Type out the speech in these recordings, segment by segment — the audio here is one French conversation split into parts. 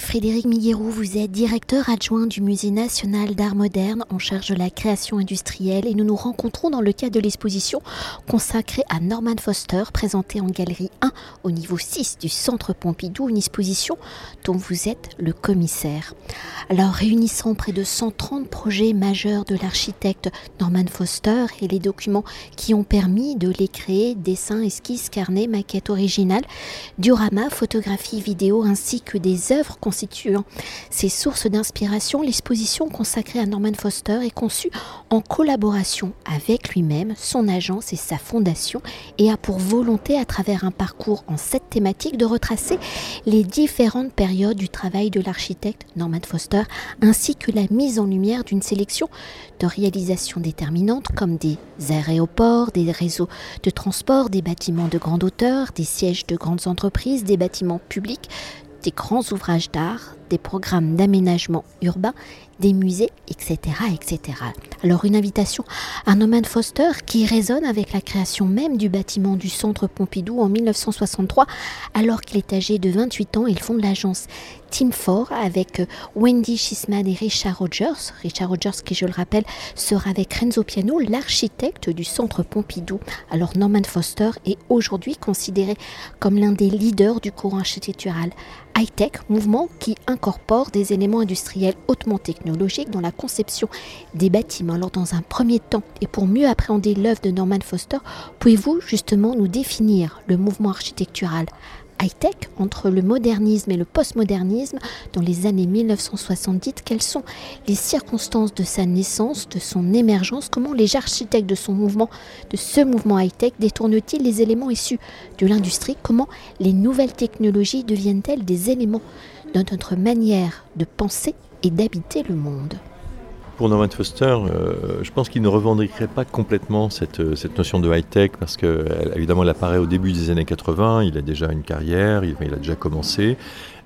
Frédéric Miguerou, vous êtes directeur adjoint du Musée national d'art moderne en charge de la création industrielle et nous nous rencontrons dans le cadre de l'exposition consacrée à Norman Foster, présentée en galerie 1 au niveau 6 du Centre Pompidou, une exposition dont vous êtes le commissaire. Alors réunissant près de 130 projets majeurs de l'architecte Norman Foster et les documents qui ont permis de les créer, dessins, esquisses, carnets, maquettes originales, dioramas, photographies, vidéos ainsi que des œuvres constituant ses sources d'inspiration, l'exposition consacrée à Norman Foster est conçue en collaboration avec lui-même, son agence et sa fondation et a pour volonté, à travers un parcours en sept thématiques, de retracer les différentes périodes du travail de l'architecte Norman Foster ainsi que la mise en lumière d'une sélection de réalisations déterminantes comme des aéroports, des réseaux de transport, des bâtiments de grande hauteur, des sièges de grandes entreprises, des bâtiments publics, des grands ouvrages d'art, des programmes d'aménagement urbain, des musées, etc., etc. Alors une invitation à Norman Foster qui résonne avec la création même du bâtiment du Centre Pompidou en 1963, alors qu'il est âgé de 28 ans, il fonde l'agence Team 4 avec Wendy Schisman et Richard Rogers. Richard Rogers, qui je le rappelle, sera avec Renzo Piano, l'architecte du Centre Pompidou. Alors Norman Foster est aujourd'hui considéré comme l'un des leaders du courant architectural high-tech, mouvement qui incorpore des éléments industriels hautement technologiques dans la conception des bâtiments. Alors dans un premier temps, et pour mieux appréhender l'œuvre de Norman Foster, pouvez-vous justement nous définir le mouvement architectural? High-tech entre le modernisme et le postmodernisme dans les années 1970 Quelles sont les circonstances de sa naissance, de son émergence Comment les architectes de son mouvement, de ce mouvement high-tech, détournent-ils les éléments issus de l'industrie Comment les nouvelles technologies deviennent-elles des éléments de notre manière de penser et d'habiter le monde? Pour Norman Foster, euh, je pense qu'il ne revendiquerait pas complètement cette, euh, cette notion de high-tech parce que, évidemment, elle apparaît au début des années 80, il a déjà une carrière, il, a déjà commencé.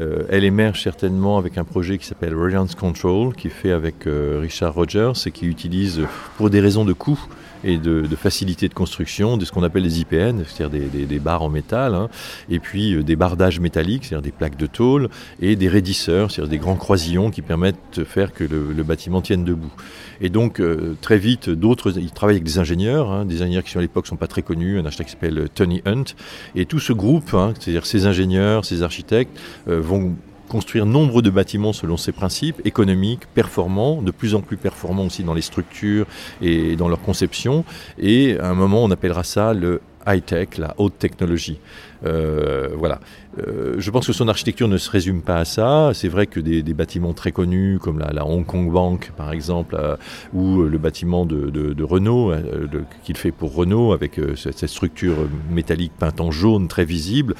Euh, elle émerge certainement avec un projet qui s'appelle Radiance Control, qui est fait avec Richard Rogers et qui utilise, pour des raisons de coût, et de, facilité de construction de ce qu'on appelle les IPN, c'est-à-dire des, barres en métal, hein, et puis euh, des bardages métalliques, c'est-à-dire des plaques de tôle, et des raidisseurs, c'est-à-dire des grands croisillons qui permettent de faire que le, bâtiment tienne debout. Et donc euh, très vite, d'autres, ils travaillent avec des ingénieurs, hein, des ingénieurs qui à l'époque sont pas très connus, un architecte qui s'appelle Tony Hunt, et tout ce groupe, hein, c'est-à-dire ces ingénieurs, ces architectes, euh, vont construire nombre de bâtiments selon ces principes, économiques, performants, de plus en plus performants aussi dans les structures et dans leur conception. Et à un moment, on appellera ça le high-tech, la haute technologie. Euh, voilà. Euh, je pense que son architecture ne se résume pas à ça. C'est vrai que des, bâtiments très connus comme la, Hong Kong Bank par exemple, euh, ou le bâtiment de, Renault qu'il fait pour Renault avec cette, structure métallique peinte en jaune très visible,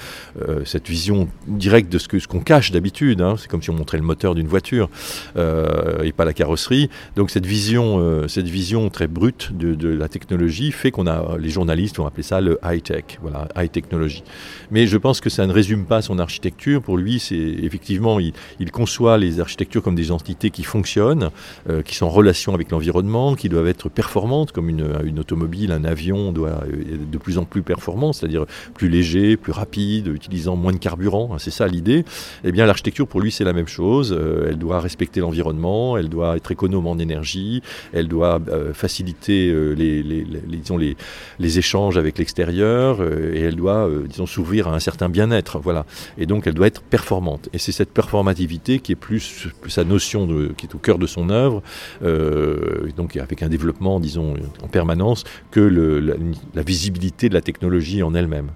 cette vision directe de ce qu'on ce qu'on cache d'habitude. Hein. C'est comme si on montrait le moteur d'une voiture et pas la carrosserie. Donc cette vision, cette vision très brute de, la technologie fait qu'on a les journalistes vont appeler ça le high tech, voilà, high technologie. Mais je pense que ça ne résume pas son architecture. Pour lui, c'est effectivement, il, conçoit les architectures comme des entités qui fonctionnent, euh, qui sont en relation avec l'environnement, qui doivent être performantes, comme une, une, automobile, un avion doit être de plus en plus performant, c'est-à-dire plus léger, plus rapide, utilisant moins de carburant. C'est ça l'idée. Eh bien, l'architecture, pour lui, c'est la même chose. Euh, elle doit respecter l'environnement, elle doit être économe en énergie, elle doit euh, faciliter les, les, les, les échanges avec l'extérieur, et elle doit, disons, s'ouvrir à un certain bien-être. Voilà. Et donc elle doit être performante. Et c'est cette performativité qui est plus, sa notion qui est au cœur de son œuvre, euh, donc avec un développement, disons, en permanence, que la, visibilité de la technologie en elle-même.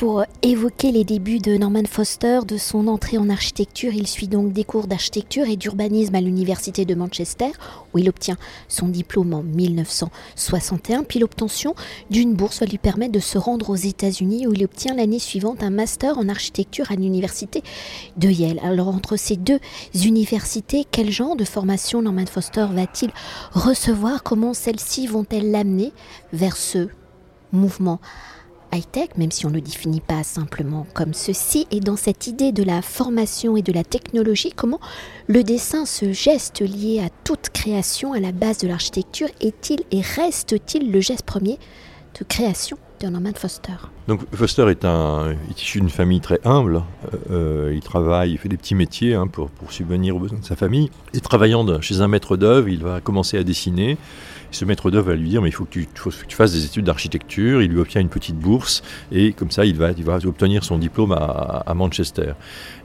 Pour évoquer les débuts de Norman Foster, de son entrée en architecture, il suit donc des cours d'architecture et d'urbanisme à l'université de Manchester, où il obtient son diplôme en 1961, puis l'obtention d'une bourse va lui permettre de se rendre aux États-Unis, où il obtient l'année suivante un master en architecture à l'université de Yale. Alors entre ces deux universités, quel genre de formation Norman Foster va-t-il recevoir? Comment celles-ci vont-elles l'amener vers ce mouvement? High-tech, même si on ne le définit pas simplement comme ceci, et dans cette idée de la formation et de la technologie, comment le dessin, ce geste lié à toute création à la base de l'architecture, est-il et reste-t-il le geste premier de création de Norman Foster? Donc Foster est, issu d'une famille très humble. il travaille, il fait des petits métiers hein, pour, subvenir aux besoins de sa famille. Et travaillant chez un maître d'œuvre, il va commencer à dessiner ce maître d'œuvre va lui dire mais il faut que, tu, fasses des études d'architecture. Il lui obtient une petite bourse et comme ça il va, obtenir son diplôme à, Manchester.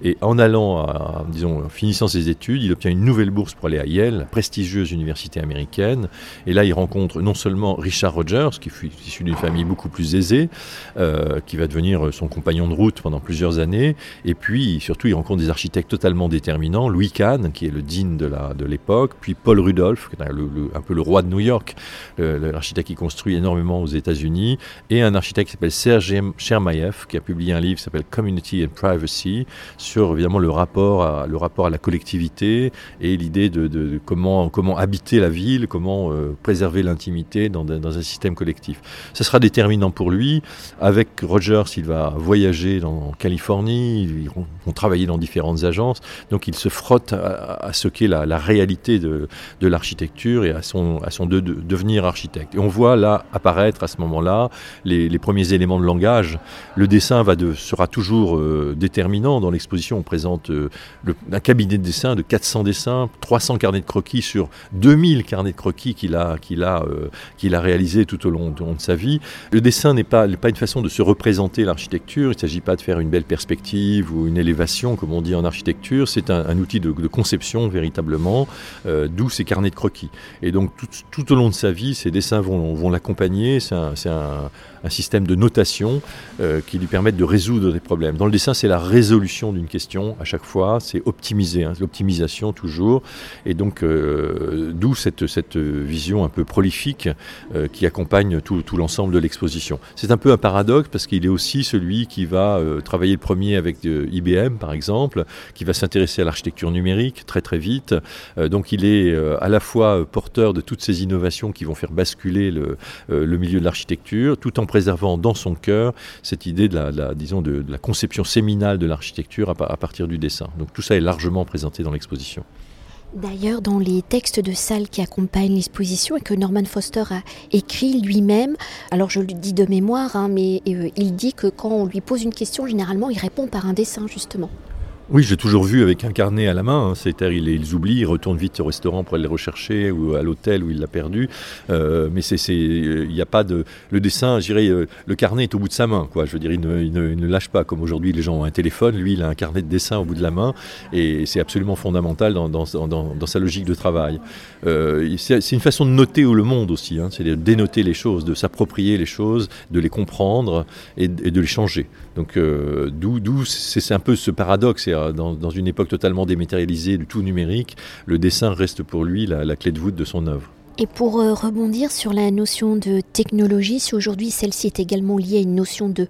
Et en allant, disons, finissant ses études, il obtient une nouvelle bourse pour aller à Yale, prestigieuse université américaine. Et là il rencontre non seulement Richard Rogers, qui fut issu d'une famille beaucoup plus aisée, euh, qui va devenir son compagnon de route pendant plusieurs années. Et puis surtout il rencontre des architectes totalement déterminants, Louis Kahn, qui est le dean de l'époque, de puis Paul Rudolph, un peu le roi de New York l'architecte qui construit énormément aux États-Unis, et un architecte qui s'appelle Serge Chermayev, qui a publié un livre qui s'appelle Community and Privacy, sur évidemment le rapport à, le rapport à la collectivité et l'idée de, comment, comment habiter la ville, comment euh, préserver l'intimité dans, dans, un système collectif. Ce sera déterminant pour lui. Avec Rogers, il va voyager en Californie, ils vont travailler dans différentes agences, donc il se frotte à, ce qu'est la, réalité de, de l'architecture et à son, à son de, de devenir architecte. Et on voit là apparaître à ce moment-là les, premiers éléments de langage. Le dessin va de, sera toujours euh, déterminant. Dans l'exposition, on présente euh, un cabinet de dessin de 400 dessins, 300 carnets de croquis sur 2000 carnets de croquis qu'il a, a, euh, a réalisé tout au long, de sa vie. Le dessin n'est pas, pas une façon de se représenter l'architecture. Il ne s'agit pas de faire une belle perspective ou une élévation, comme on dit en architecture. C'est un, outil de, conception véritablement, d'où ces carnets de croquis. Et donc tout, au long de sa vie, ses dessins vont, l'accompagner. C'est un, système de notation euh, qui lui permettent de résoudre des problèmes. Dans le dessin, c'est la résolution d'une question à chaque fois, c'est optimiser, hein, l'optimisation toujours, et donc euh, d'où cette, vision un peu prolifique euh, qui accompagne tout l'ensemble de l'exposition. C'est un peu un paradoxe parce qu'il est aussi celui qui va travailler le premier avec IBM par exemple, qui va s'intéresser à l'architecture numérique très très vite. donc il est à la fois porteur de toutes ces innovations qui vont faire basculer le, milieu de l'architecture, tout en préservant dans son cœur cette idée de la, disons de, la conception séminale de l'architecture à, partir du dessin. Donc tout ça est largement présenté dans l'exposition. D'ailleurs, dans les textes de salle qui accompagnent l'exposition et que Norman Foster a écrit lui-même, alors je le dis de mémoire, hein, mais euh, il dit que quand on lui pose une question, généralement, il répond par un dessin, justement. Oui, j'ai toujours vu avec un carnet à la main. Hein. C'est-à-dire, ils, oublient, ils retournent vite au restaurant pour aller les rechercher ou à l'hôtel où il l'a perdu. Euh, mais c'est, il n'y a pas de. Le dessin, je dirais, euh, le carnet est au bout de sa main. Quoi. Je veux dire, il ne, lâche pas. Comme aujourd'hui, les gens ont un téléphone. Lui, il a un carnet de dessin au bout de la main. Et c'est absolument fondamental dans, sa logique de travail. Euh, c'est, une façon de noter le monde aussi. Hein. C'est de dénoter les choses, de s'approprier les choses, de les comprendre et, de les changer. Donc, euh, d'où c'est, un peu ce paradoxe dans, une époque totalement dématérialisée, du tout numérique, le dessin reste pour lui la, clé de voûte de son œuvre. Et pour euh, rebondir sur la notion de technologie, si aujourd'hui celle-ci est également liée à une notion de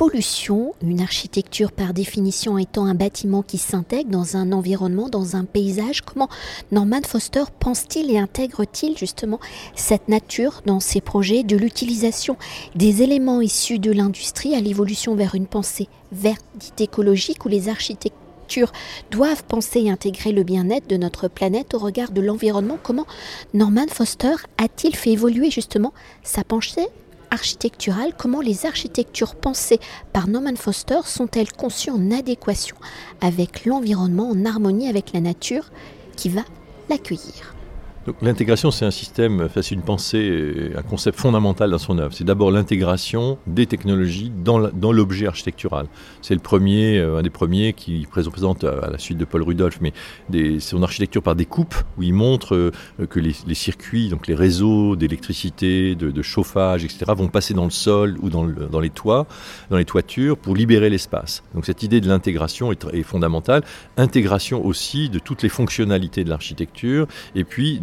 pollution, une architecture par définition étant un bâtiment qui s'intègre dans un environnement, dans un paysage, comment Norman Foster pense-t-il et intègre-t-il justement cette nature dans ses projets de l'utilisation des éléments issus de l'industrie à l'évolution vers une pensée verte, dite écologique, où les architectes doivent penser et intégrer le bien-être de notre planète au regard de l'environnement. Comment Norman Foster a-t-il fait évoluer justement sa pensée architecturale, comment les architectures pensées par Norman Foster sont-elles conçues en adéquation avec l'environnement, en harmonie avec la nature qui va l'accueillir? L'intégration, c'est un système, c'est une pensée, un concept fondamental dans son œuvre. C'est d'abord l'intégration des technologies dans l'objet architectural. C'est le premier, euh, un des premiers qui présente euh, à la suite de Paul Rudolph, mais son architecture par des coupes où il montre euh, que les, circuits, donc les réseaux d'électricité, de, chauffage, etc., vont passer dans le sol ou dans, dans, les toits, dans les toitures pour libérer l'espace. Donc cette idée de l'intégration est, est fondamentale. Intégration aussi de toutes les fonctionnalités de l'architecture et puis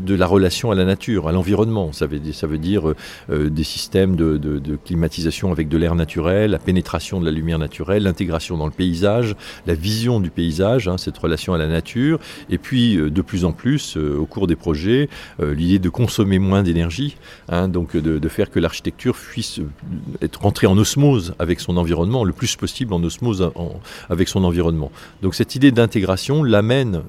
de la relation à la nature, à l'environnement. Ça veut, dire euh, euh, des systèmes de, climatisation avec de l'air naturel, la pénétration de la lumière naturelle, l'intégration dans le paysage, la vision du paysage, hein, cette relation à la nature, et puis euh, de plus en plus, au cours des projets, l'idée de consommer moins d'énergie, hein, donc de, faire que l'architecture puisse être rentrée en osmose avec son environnement, le plus possible en osmose avec son environnement. Donc cette idée d'intégration l'amène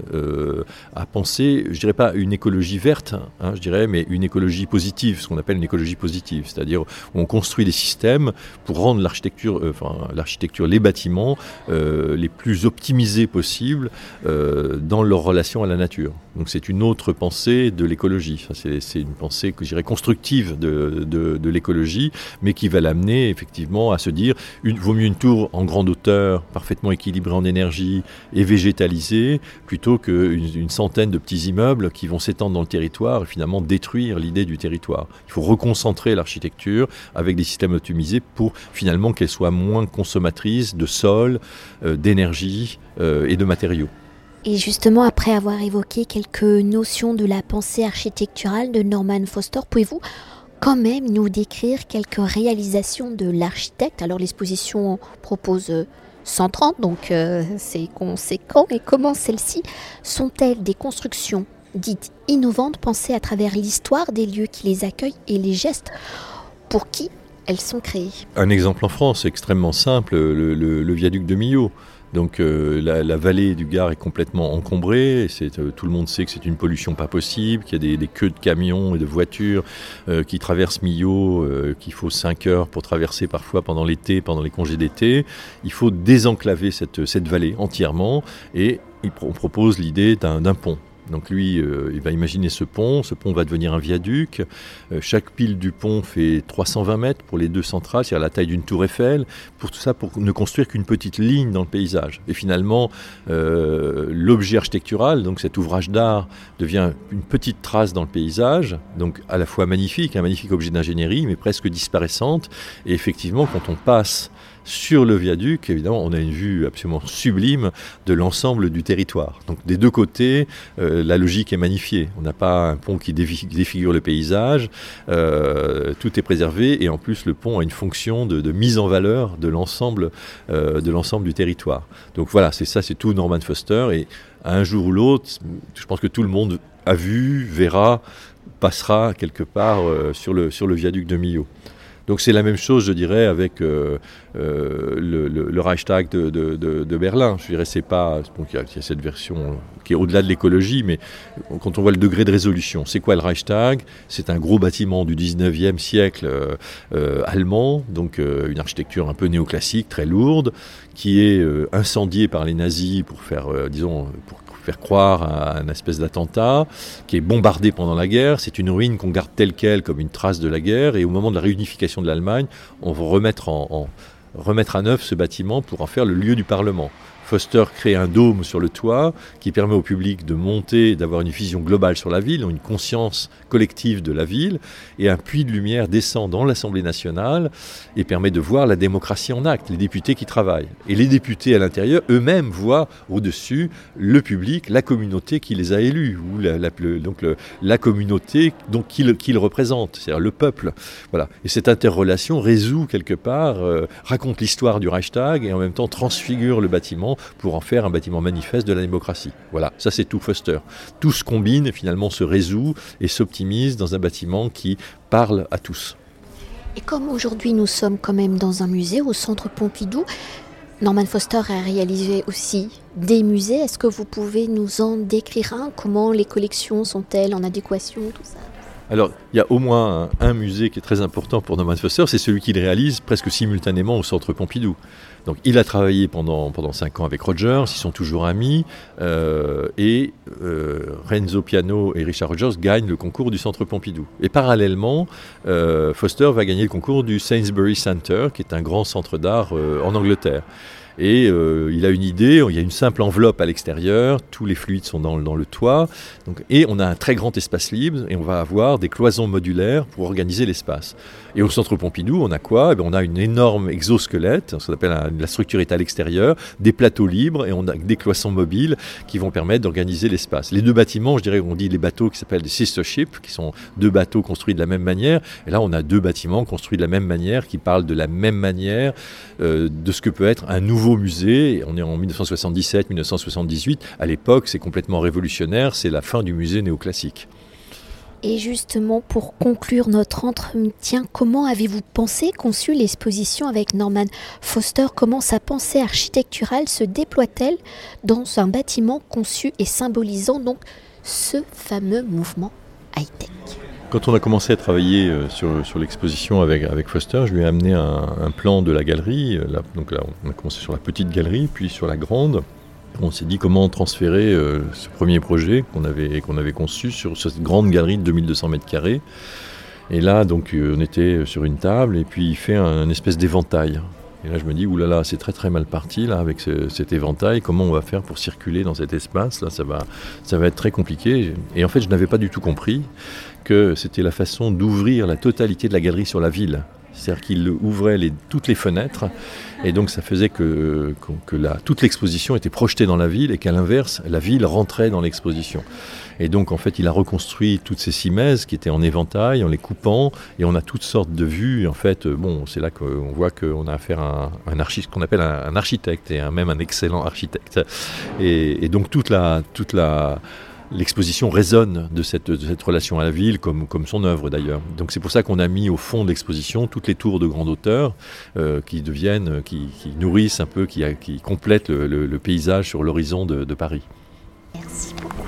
à penser, je dirais pas une écologie verte, hein, je dirais, mais une écologie positive, ce qu'on appelle une écologie positive, c'est-à-dire où on construit des systèmes pour rendre l'architecture, euh, enfin l'architecture, les bâtiments euh, les plus optimisés possibles euh, dans leur relation à la nature. Donc c'est une autre pensée de l'écologie. C'est une pensée que je constructive de, l'écologie, mais qui va l'amener effectivement à se dire une, vaut mieux une tour en grande hauteur, parfaitement équilibrée en énergie et végétalisée, plutôt qu'une une centaine de petits immeubles qui vont s'étendre dans le territoire et finalement détruire l'idée du territoire. Il faut reconcentrer l'architecture avec des systèmes optimisés pour finalement qu'elle soit moins consommatrice de sol, euh, d'énergie euh, et de matériaux. Et justement, après avoir évoqué quelques notions de la pensée architecturale de Norman Foster, pouvez-vous quand même nous décrire quelques réalisations de l'architecte? Alors l'exposition propose 130, donc euh, c'est conséquent. Et comment celles-ci sont-elles des constructions dites innovantes, pensées à travers l'histoire des lieux qui les accueillent et les gestes pour qui elles sont créées? Un exemple en France extrêmement simple, le viaduc de Millau. Donc euh, la, vallée du Gard est complètement encombrée. Euh, tout le monde sait que c'est une pollution pas possible, qu'il y a des, queues de camions et de voitures euh, qui traversent Millau, qu'il faut 5 heures pour traverser parfois pendant l'été, pendant les congés d'été. Il faut désenclaver cette, cette vallée entièrement et on propose l'idée d'un pont. Donc lui, euh, il va imaginer ce pont. Ce pont va devenir un viaduc. Euh, chaque pile du pont fait 320 mètres pour les deux centrales, c'est-à-dire la taille d'une tour Eiffel. Pour tout ça, pour ne construire qu'une petite ligne dans le paysage. Et finalement, euh, l'objet architectural, donc cet ouvrage d'art, devient une petite trace dans le paysage. Donc à la fois magnifique, un magnifique objet d'ingénierie, mais presque disparaissante. Et effectivement, quand on passe sur le viaduc, évidemment, on a une vue absolument sublime de l'ensemble du territoire. Donc des deux côtés, euh, la logique est magnifiée. On n'a pas un pont qui défigure le paysage, euh, tout est préservé et en plus le pont a une fonction de, mise en valeur de l'ensemble euh, de l'ensemble du territoire. Donc voilà, c'est ça, c'est tout Norman Foster et un jour ou l'autre, je pense que tout le monde a vu, verra, passera quelque part sur, le, sur le viaduc de Millau. Donc c'est la même chose, je dirais, avec euh, euh, le, Reichstag de, Berlin. Je dirais, c'est pas. Bon, il, y a, cette version qui est au-delà de l'écologie, mais quand on voit le degré de résolution, c'est quoi le Reichstag C'est un gros bâtiment du 19e siècle euh, allemand, donc une architecture un peu néoclassique, très lourde, qui est incendiée par les nazis pour faire, disons, pour faire croire à un espèce d'attentat, qui est bombardé pendant la guerre. C'est une ruine qu'on garde telle qu'elle comme une trace de la guerre. Et au moment de la réunification de l'Allemagne, on va remettre, remettre à neuf ce bâtiment pour en faire le lieu du Parlement. Foster crée un dôme sur le toit qui permet au public de monter, d'avoir une vision globale sur la ville, une conscience collective de la ville, et un puits de lumière descend dans l'Assemblée nationale et permet de voir la démocratie en acte, les députés qui travaillent. Et les députés à l'intérieur eux-mêmes voient au-dessus le public, la communauté qui les a élus, ou la, donc la communauté qu'ils représentent, c'est-à-dire le peuple. Voilà. Et cette interrelation résout quelque part, euh, raconte l'histoire du Reichstag et en même temps transfigure le bâtiment pour en faire un bâtiment manifeste de la démocratie. Voilà, ça c'est tout Foster. Tout se combine et finalement se résout et s'optimise dans un bâtiment qui parle à tous. Et comme aujourd'hui nous sommes quand même dans un musée au centre Pompidou, Norman Foster a réalisé aussi des musées. Est-ce que vous pouvez nous en décrire un? Comment les collections sont-elles en adéquation alors, il y a au moins un, musée qui est très important pour Norman Foster, c'est celui qu'il réalise presque simultanément au Centre Pompidou. Donc, il a travaillé pendant, pendant cinq ans avec Rogers, ils sont toujours amis, euh, et euh, Renzo Piano et Richard Rogers gagnent le concours du Centre Pompidou. Et parallèlement, euh, Foster va gagner le concours du Sainsbury Center, qui est un grand centre d'art en Angleterre. Et euh, il a une idée, il y a une simple enveloppe à l'extérieur, tous les fluides sont dans, le toit, donc, et on a un très grand espace libre, et on va avoir des cloisons modulaires pour organiser l'espace. Et au centre Pompidou, on a quoi? Eh bien, On a une énorme exosquelette, ce qu'on appelle la structure est à l'extérieur, des plateaux libres, et on a des cloisons mobiles qui vont permettre d'organiser l'espace. Les deux bâtiments, je dirais, on dit les bateaux qui s'appellent des sister ships, qui sont deux bateaux construits de la même manière, et là on a deux bâtiments construits de la même manière, qui parlent de la même manière euh, de ce que peut être un nouveau musée. On est en 1977-1978. À l'époque, c'est complètement révolutionnaire. C'est la fin du musée néoclassique. Et justement, pour conclure notre entretien, comment avez-vous pensé, conçu l'exposition avec Norman Foster? Comment sa pensée architecturale se déploie-t-elle dans un bâtiment conçu et symbolisant donc ce fameux mouvement high-tech? Quand on a commencé à travailler euh, sur, l'exposition avec, Foster, je lui ai amené un, plan de la galerie. Là, donc là, on a commencé sur la petite galerie, puis sur la grande. On s'est dit comment transférer euh, ce premier projet qu'on avait, conçu sur cette grande galerie de 2200 mètres carrés. Et là, donc, euh, on était sur une table et puis il fait un, espèce d'éventail. Et là, je me dis, oulala, c'est très très mal parti là avec cet éventail. Comment on va faire pour circuler dans cet espace? Là, ça va, ça va être très compliqué. Et en fait, je n'avais pas du tout compris que c'était la façon d'ouvrir la totalité de la galerie sur la ville. C'est-à-dire qu'il ouvrait toutes les fenêtres, et donc ça faisait que, que, toute l'exposition était projetée dans la ville, et qu'à l'inverse, la ville rentrait dans l'exposition. Et donc en fait, il a reconstruit toutes ces cimaises qui étaient en éventail, en les coupant, et on a toutes sortes de vues. En fait, bon, c'est là qu'on voit qu'on a affaire à un, architecte, qu'on appelle un, architecte, et même un excellent architecte. Et, et donc toute la, toute la l'exposition résonne de cette, relation à la ville, comme, son œuvre d'ailleurs. Donc c'est pour ça qu'on a mis au fond de l'exposition toutes les tours de grande hauteur euh, qui deviennent, qui, nourrissent un peu, qui, complètent le, paysage sur l'horizon de, Paris. Merci beaucoup.